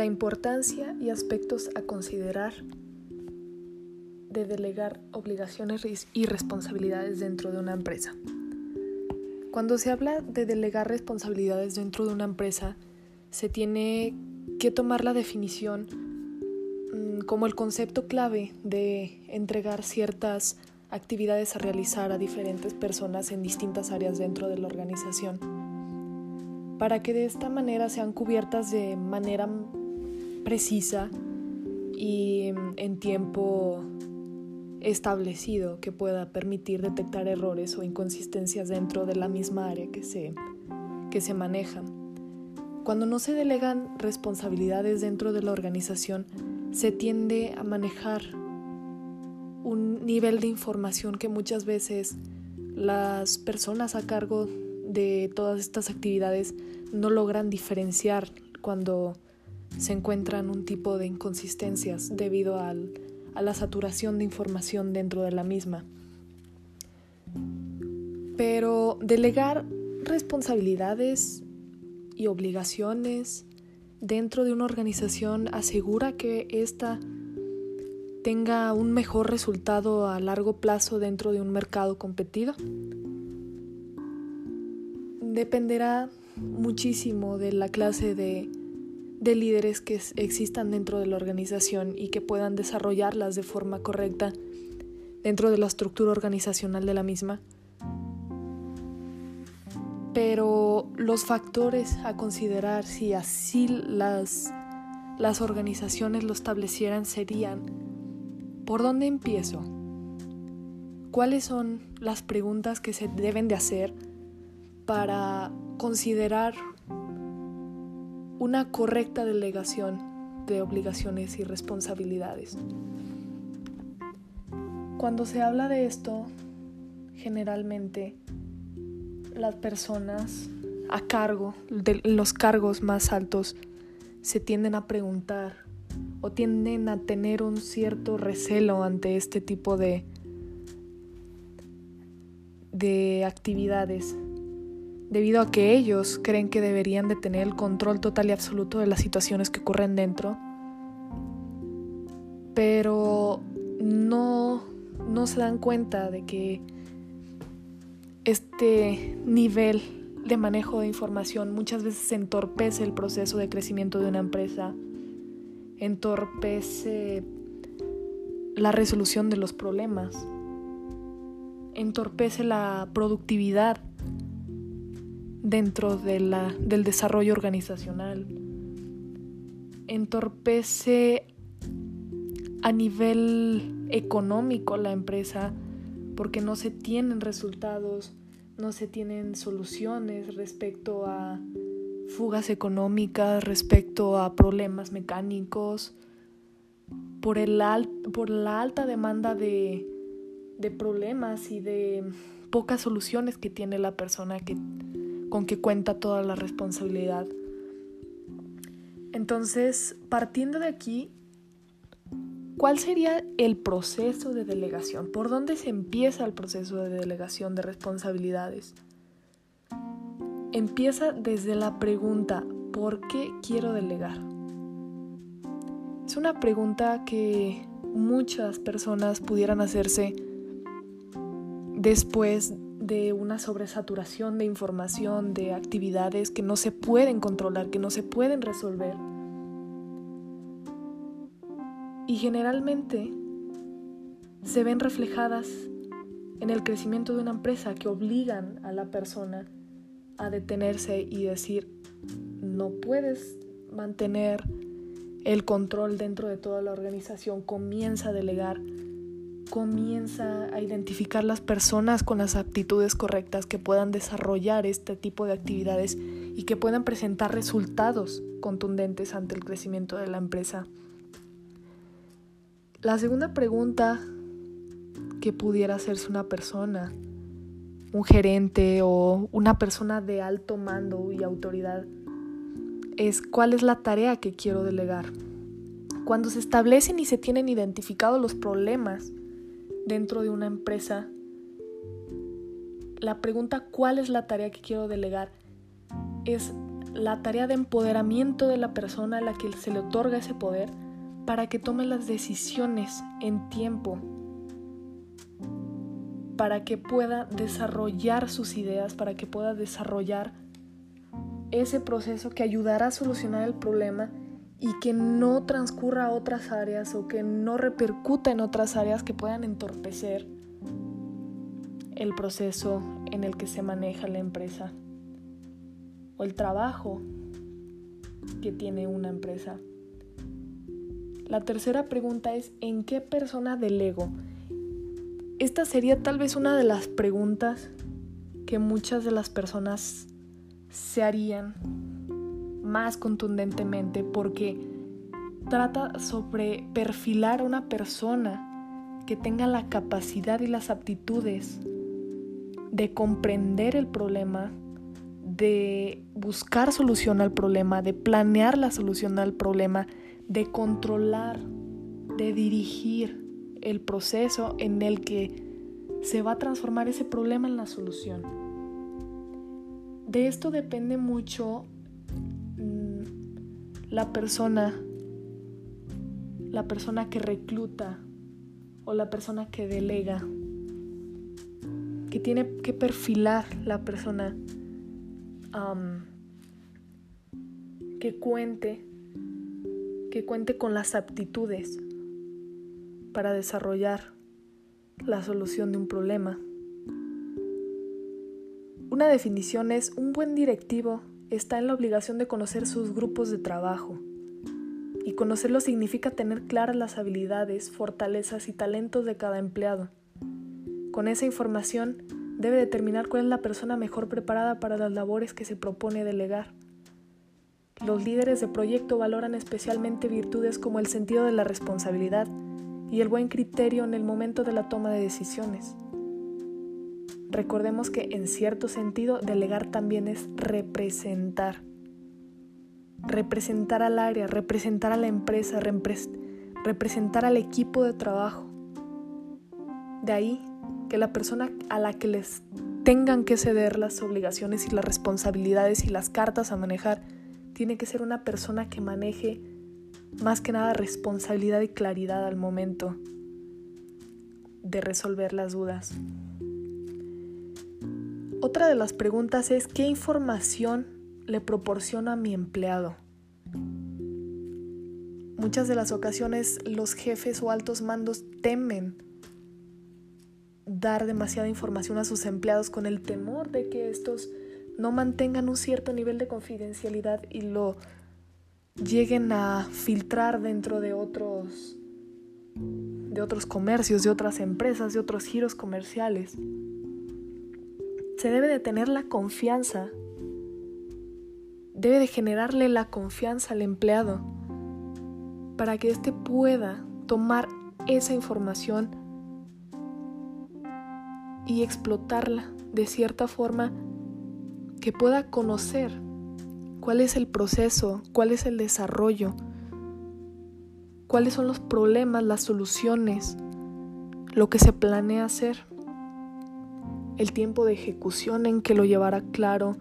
La importancia y aspectos a considerar de delegar obligaciones y responsabilidades dentro de una empresa. Cuando se habla de delegar responsabilidades dentro de una empresa, se tiene que tomar la definición mm, como el concepto clave de entregar ciertas actividades a realizar a diferentes personas en distintas áreas dentro de la organización, para que de esta manera sean cubiertas de manera precisa y mm, en tiempo establecido que pueda permitir detectar errores o inconsistencias dentro de la misma área que se, que se maneja. Cuando no se delegan responsabilidades dentro de la organización, se tiende a manejar un nivel de información que muchas veces las personas a cargo de todas estas actividades no logran diferenciar cuando se encuentran un tipo de inconsistencias debido al a la saturación de información dentro de la misma. Pero delegar responsabilidades y obligaciones dentro de una organización asegura que ésta tenga un mejor resultado a largo plazo dentro de un mercado competido. Dependerá muchísimo de la clase de de líderes que existan dentro de la organización y que puedan desarrollarlas de forma correcta dentro de la estructura organizacional de la misma. Pero los factores a considerar si así las, las organizaciones lo establecieran serían, ¿por dónde empiezo? ¿Cuáles son las preguntas que se deben de hacer para considerar una correcta delegación de obligaciones y responsabilidades. Cuando se habla de esto, generalmente las personas a cargo de los cargos más altos se tienden a preguntar o tienden a tener un cierto recelo ante este tipo de, de actividades debido a que ellos creen que deberían de tener el control total y absoluto de las situaciones que ocurren dentro, pero no, no se dan cuenta de que este nivel de manejo de información muchas veces entorpece el proceso de crecimiento de una empresa, entorpece la resolución de los problemas, entorpece la productividad dentro de la, del desarrollo organizacional. Entorpece a nivel económico la empresa porque no se tienen resultados, no se tienen soluciones respecto a fugas económicas, respecto a problemas mecánicos, por, el por la alta demanda de, de problemas y de pocas soluciones que tiene la persona que con que cuenta toda la responsabilidad. Entonces, partiendo de aquí, ¿cuál sería el proceso de delegación? ¿Por dónde se empieza el proceso de delegación de responsabilidades? Empieza desde la pregunta, ¿por qué quiero delegar? Es una pregunta que muchas personas pudieran hacerse después de una sobresaturación de información, de actividades que no se pueden controlar, que no se pueden resolver. Y generalmente se ven reflejadas en el crecimiento de una empresa que obligan a la persona a detenerse y decir, no puedes mantener el control dentro de toda la organización, comienza a delegar, comienza a identificar las personas con las aptitudes correctas que puedan desarrollar este tipo de actividades y que puedan presentar resultados contundentes ante el crecimiento de la empresa. La segunda pregunta que pudiera hacerse una persona, un gerente o una persona de alto mando y autoridad, es cuál es la tarea que quiero delegar. Cuando se establecen y se tienen identificados los problemas dentro de una empresa, la pregunta cuál es la tarea que quiero delegar es la tarea de empoderamiento de la persona a la que se le otorga ese poder para que tome las decisiones en tiempo, para que pueda desarrollar sus ideas, para que pueda desarrollar ese proceso que ayudará a solucionar el problema y que no transcurra a otras áreas o que no repercuta en otras áreas que puedan entorpecer el proceso en el que se maneja la empresa o el trabajo que tiene una empresa. La tercera pregunta es, ¿en qué persona delego? Esta sería tal vez una de las preguntas que muchas de las personas se harían más contundentemente porque trata sobre perfilar a una persona que tenga la capacidad y las aptitudes de comprender el problema, de buscar solución al problema, de planear la solución al problema, de controlar, de dirigir el proceso en el que se va a transformar ese problema en la solución. De esto depende mucho la persona, la persona que recluta o la persona que delega, que tiene que perfilar la persona que cuente, que cuente con las aptitudes para desarrollar la solución de un problema. Una definición es un buen directivo está en la obligación de conocer sus grupos de trabajo. Y conocerlo significa tener claras las habilidades, fortalezas y talentos de cada empleado. Con esa información debe determinar cuál es la persona mejor preparada para las labores que se propone delegar. Los líderes de proyecto valoran especialmente virtudes como el sentido de la responsabilidad y el buen criterio en el momento de la toma de decisiones. Recordemos que en cierto sentido delegar también es representar. Representar al área, representar a la empresa, representar al equipo de trabajo. De ahí que la persona a la que les tengan que ceder las obligaciones y las responsabilidades y las cartas a manejar, tiene que ser una persona que maneje más que nada responsabilidad y claridad al momento de resolver las dudas. Otra de las preguntas es ¿qué información le proporciona a mi empleado? Muchas de las ocasiones los jefes o altos mandos temen dar demasiada información a sus empleados con el temor de que estos no mantengan un cierto nivel de confidencialidad y lo lleguen a filtrar dentro de otros de otros comercios, de otras empresas, de otros giros comerciales se debe de tener la confianza, debe de generarle la confianza al empleado para que éste pueda tomar esa información y explotarla de cierta forma que pueda conocer cuál es el proceso, cuál es el desarrollo, cuáles son los problemas, las soluciones, lo que se planea hacer el tiempo de ejecución en que lo llevará claro,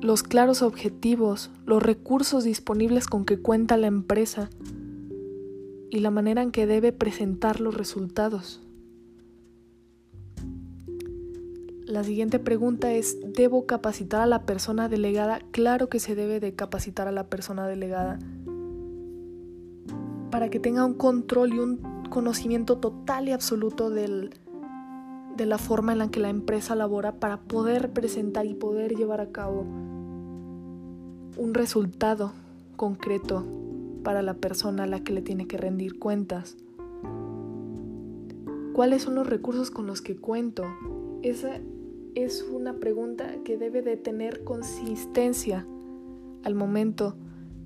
los claros objetivos, los recursos disponibles con que cuenta la empresa y la manera en que debe presentar los resultados. La siguiente pregunta es, ¿debo capacitar a la persona delegada? Claro que se debe de capacitar a la persona delegada para que tenga un control y un conocimiento total y absoluto del, de la forma en la que la empresa labora para poder presentar y poder llevar a cabo un resultado concreto para la persona a la que le tiene que rendir cuentas. ¿Cuáles son los recursos con los que cuento? Esa es una pregunta que debe de tener consistencia al momento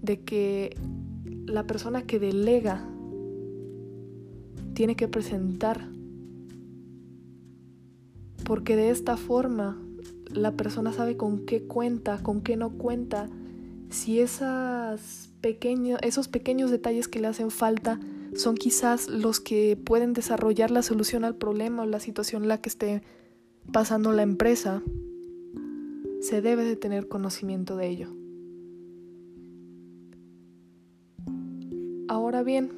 de que la persona que delega tiene que presentar porque de esta forma la persona sabe con qué cuenta, con qué no cuenta, si esas esos pequeños detalles que le hacen falta son quizás los que pueden desarrollar la solución al problema o la situación en la que esté pasando la empresa. se debe de tener conocimiento de ello. Ahora bien,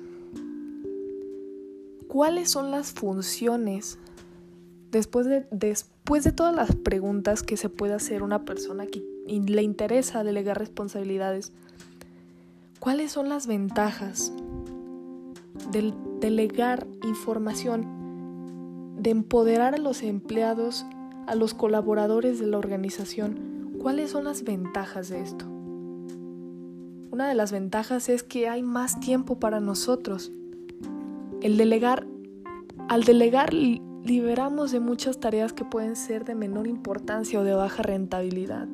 ¿cuáles son las funciones después de, después de todas las preguntas que se puede hacer una persona que le interesa delegar responsabilidades? ¿Cuáles son las ventajas del delegar información, de empoderar a los empleados, a los colaboradores de la organización? ¿Cuáles son las ventajas de esto? Una de las ventajas es que hay más tiempo para nosotros. El delegar, al delegar liberamos de muchas tareas que pueden ser de menor importancia o de baja rentabilidad,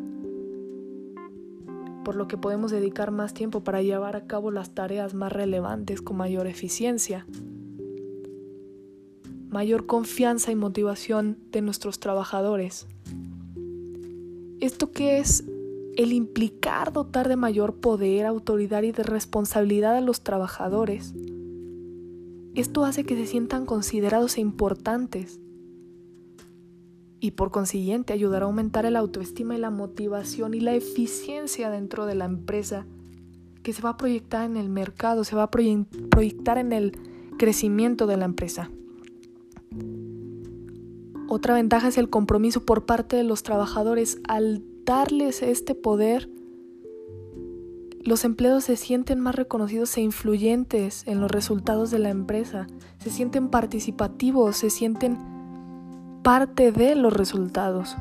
por lo que podemos dedicar más tiempo para llevar a cabo las tareas más relevantes con mayor eficiencia, mayor confianza y motivación de nuestros trabajadores. ¿Esto qué es el implicar dotar de mayor poder, autoridad y de responsabilidad a los trabajadores. Esto hace que se sientan considerados e importantes y por consiguiente ayudará a aumentar el autoestima y la motivación y la eficiencia dentro de la empresa que se va a proyectar en el mercado, se va a proyectar en el crecimiento de la empresa. Otra ventaja es el compromiso por parte de los trabajadores al darles este poder, los empleados se sienten más reconocidos e influyentes en los resultados de la empresa, se sienten participativos, se sienten parte de los resultados,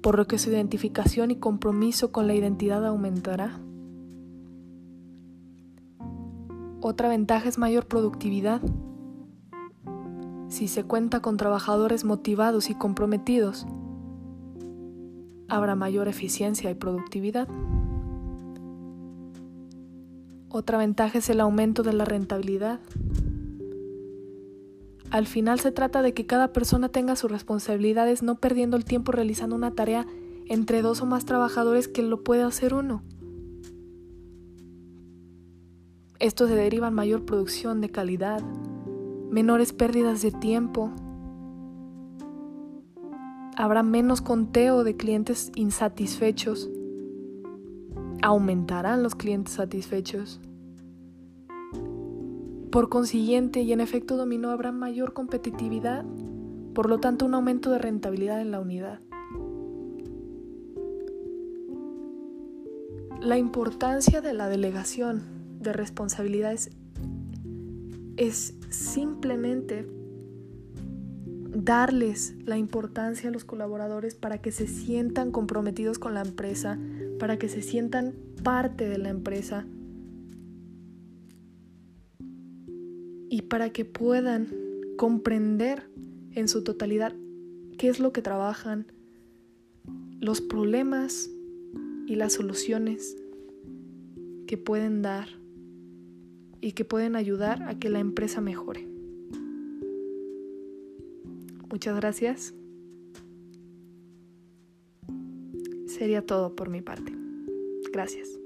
por lo que su identificación y compromiso con la identidad aumentará. Otra ventaja es mayor productividad. Si se cuenta con trabajadores motivados y comprometidos, habrá mayor eficiencia y productividad. Otra ventaja es el aumento de la rentabilidad. Al final se trata de que cada persona tenga sus responsabilidades no perdiendo el tiempo realizando una tarea entre dos o más trabajadores que lo puede hacer uno. Esto se deriva en mayor producción de calidad, menores pérdidas de tiempo, habrá menos conteo de clientes insatisfechos, aumentarán los clientes satisfechos. Por consiguiente, y en efecto dominó, habrá mayor competitividad, por lo tanto un aumento de rentabilidad en la unidad. La importancia de la delegación de responsabilidades es simplemente darles la importancia a los colaboradores para que se sientan comprometidos con la empresa, para que se sientan parte de la empresa y para que puedan comprender en su totalidad qué es lo que trabajan, los problemas y las soluciones que pueden dar y que pueden ayudar a que la empresa mejore. Muchas gracias. Sería todo por mi parte. Gracias.